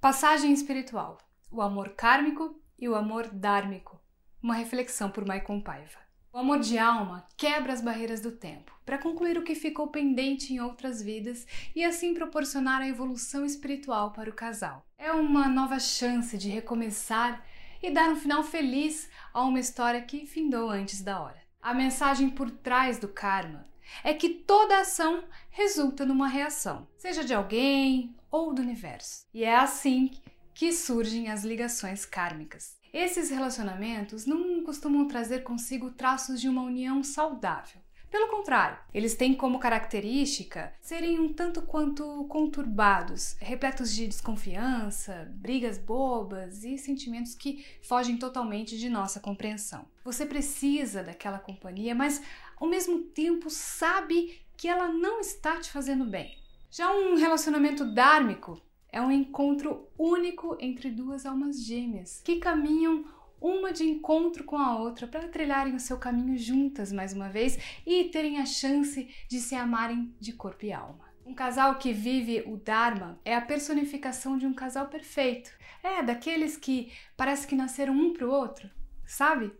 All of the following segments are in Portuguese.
Passagem espiritual: o amor kármico e o amor dármico. Uma reflexão por Maicon Paiva. O amor de alma quebra as barreiras do tempo para concluir o que ficou pendente em outras vidas e assim proporcionar a evolução espiritual para o casal. É uma nova chance de recomeçar e dar um final feliz a uma história que findou antes da hora. A mensagem por trás do karma é que toda ação resulta numa reação, seja de alguém ou do universo. E é assim que surgem as ligações kármicas. Esses relacionamentos não costumam trazer consigo traços de uma união saudável. Pelo contrário, eles têm como característica serem um tanto quanto conturbados, repletos de desconfiança, brigas bobas e sentimentos que fogem totalmente de nossa compreensão. Você precisa daquela companhia, mas ao mesmo tempo sabe que ela não está te fazendo bem. Já um relacionamento dármico é um encontro único entre duas almas gêmeas que caminham uma de encontro com a outra para trilharem o seu caminho juntas mais uma vez e terem a chance de se amarem de corpo e alma. Um casal que vive o Dharma é a personificação de um casal perfeito. É daqueles que parece que nasceram um para o outro, sabe?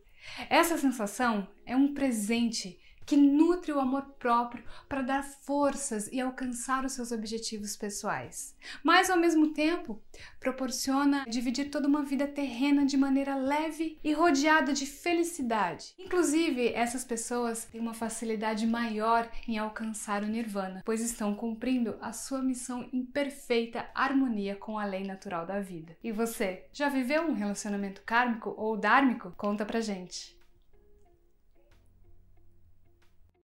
Essa sensação é um presente que nutre o amor próprio para dar forças e alcançar os seus objetivos pessoais. Mas ao mesmo tempo, proporciona dividir toda uma vida terrena de maneira leve e rodeada de felicidade. Inclusive, essas pessoas têm uma facilidade maior em alcançar o nirvana, pois estão cumprindo a sua missão em perfeita harmonia com a lei natural da vida. E você, já viveu um relacionamento kármico ou dármico? Conta pra gente.